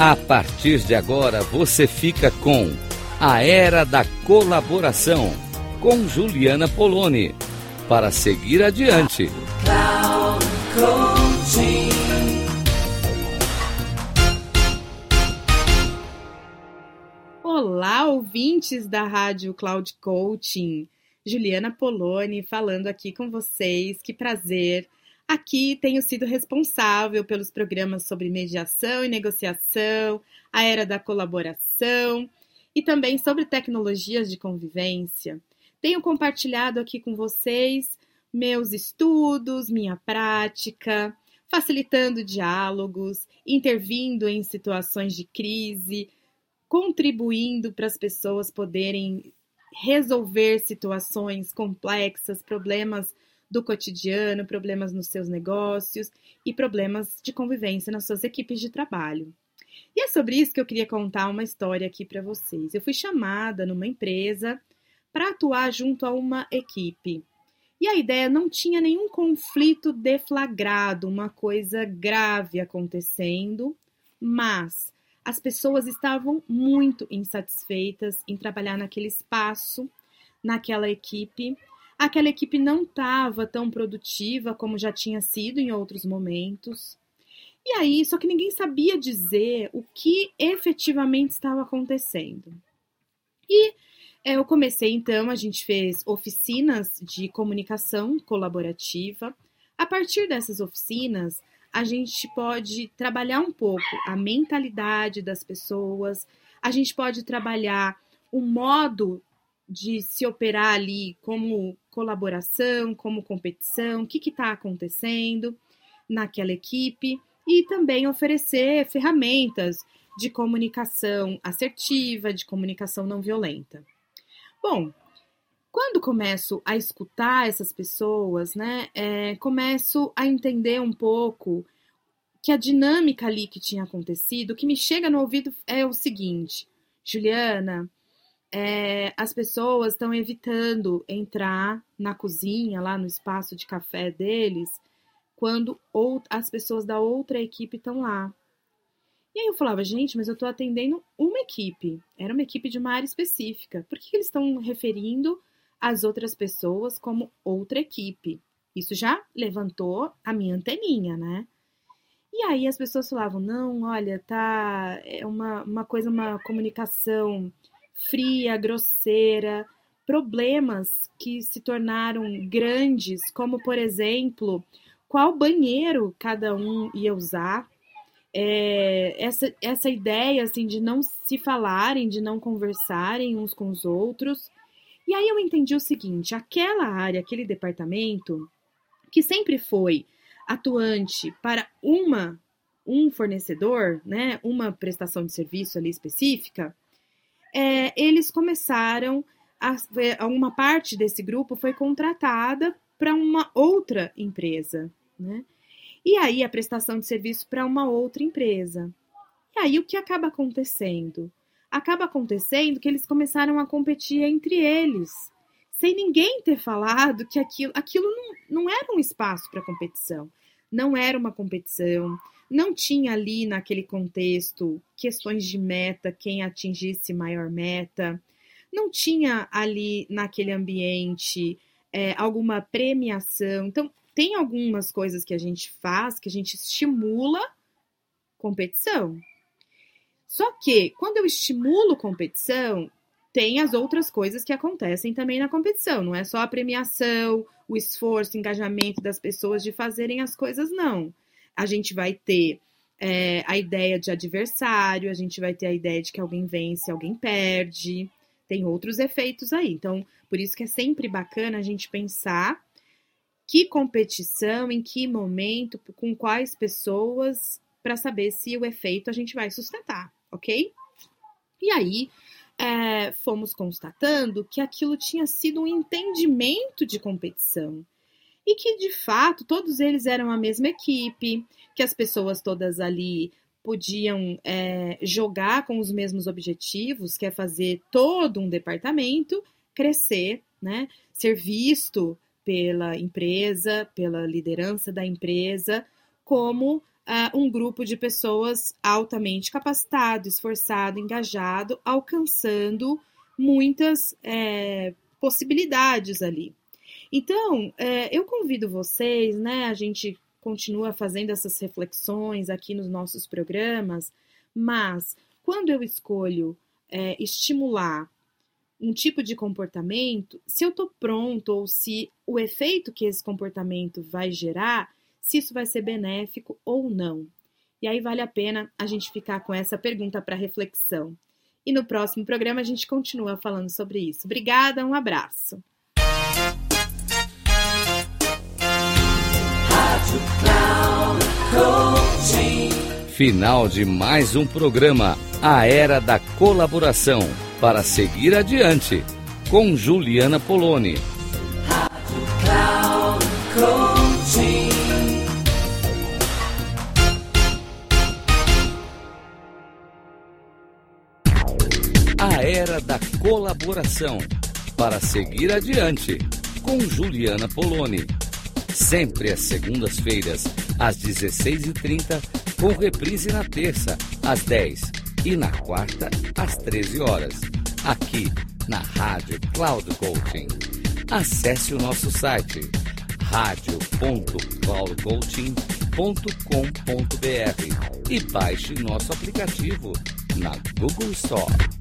A partir de agora você fica com A Era da Colaboração com Juliana Poloni para seguir adiante. Olá, ouvintes da Rádio Cloud Coaching. Juliana Poloni falando aqui com vocês. Que prazer Aqui tenho sido responsável pelos programas sobre mediação e negociação, a era da colaboração e também sobre tecnologias de convivência. Tenho compartilhado aqui com vocês meus estudos, minha prática, facilitando diálogos, intervindo em situações de crise, contribuindo para as pessoas poderem resolver situações complexas, problemas do cotidiano, problemas nos seus negócios e problemas de convivência nas suas equipes de trabalho. E é sobre isso que eu queria contar uma história aqui para vocês. Eu fui chamada numa empresa para atuar junto a uma equipe. E a ideia não tinha nenhum conflito deflagrado, uma coisa grave acontecendo, mas as pessoas estavam muito insatisfeitas em trabalhar naquele espaço, naquela equipe, aquela equipe não estava tão produtiva como já tinha sido em outros momentos. E aí, só que ninguém sabia dizer o que efetivamente estava acontecendo. E é, eu comecei então, a gente fez oficinas de comunicação colaborativa. A partir dessas oficinas, a gente pode trabalhar um pouco a mentalidade das pessoas, a gente pode trabalhar o modo de se operar ali como colaboração, como competição, o que está acontecendo naquela equipe e também oferecer ferramentas de comunicação assertiva, de comunicação não violenta. Bom, quando começo a escutar essas pessoas, né, é, começo a entender um pouco que a dinâmica ali que tinha acontecido, o que me chega no ouvido é o seguinte, Juliana, é, as pessoas estão evitando entrar na cozinha, lá no espaço de café deles, quando ou, as pessoas da outra equipe estão lá. E aí eu falava, gente, mas eu estou atendendo uma equipe. Era uma equipe de uma área específica. Por que eles estão referindo as outras pessoas como outra equipe? Isso já levantou a minha anteninha, né? E aí as pessoas falavam, não, olha, tá, é uma, uma coisa, uma comunicação fria, grosseira, problemas que se tornaram grandes, como por exemplo, qual banheiro cada um ia usar. É, essa, essa ideia assim de não se falarem, de não conversarem uns com os outros. E aí eu entendi o seguinte: aquela área, aquele departamento, que sempre foi atuante para uma um fornecedor, né, uma prestação de serviço ali específica, é, eles começaram a, uma parte desse grupo foi contratada para uma outra empresa, né? E aí a prestação de serviço para uma outra empresa. E aí o que acaba acontecendo? Acaba acontecendo que eles começaram a competir entre eles, sem ninguém ter falado que aquilo, aquilo não, não era um espaço para competição, não era uma competição, não tinha ali naquele contexto questões de meta, quem atingisse maior meta, não tinha ali naquele ambiente é, alguma premiação. Então, tem algumas coisas que a gente faz que a gente estimula competição. Só que quando eu estimulo competição, tem as outras coisas que acontecem também na competição. Não é só a premiação, o esforço, o engajamento das pessoas de fazerem as coisas, não a gente vai ter é, a ideia de adversário, a gente vai ter a ideia de que alguém vence, alguém perde, tem outros efeitos aí. Então, por isso que é sempre bacana a gente pensar que competição, em que momento, com quais pessoas, para saber se o efeito a gente vai sustentar, ok? E aí, é, fomos constatando que aquilo tinha sido um entendimento de competição e que de fato todos eles eram a mesma equipe, que as pessoas todas ali podiam é, jogar com os mesmos objetivos, que é fazer todo um departamento crescer, né, ser visto pela empresa, pela liderança da empresa, como uh, um grupo de pessoas altamente capacitado, esforçado, engajado, alcançando muitas é, possibilidades ali. Então, é, eu convido vocês, né? A gente continua fazendo essas reflexões aqui nos nossos programas, mas quando eu escolho é, estimular um tipo de comportamento, se eu estou pronto ou se o efeito que esse comportamento vai gerar, se isso vai ser benéfico ou não. E aí vale a pena a gente ficar com essa pergunta para reflexão. E no próximo programa a gente continua falando sobre isso. Obrigada, um abraço. Final de mais um programa A Era da Colaboração para seguir adiante com Juliana Poloni. Rádio Cloud Coaching. Da Colaboração para seguir adiante com Juliana Poloni. Sempre às segundas-feiras, às 16h30, com reprise na terça, às 10 e na quarta, às 13 horas, aqui na Rádio Cloud Coaching. Acesse o nosso site radio.cloudcoaching.com.br e baixe nosso aplicativo na Google Store.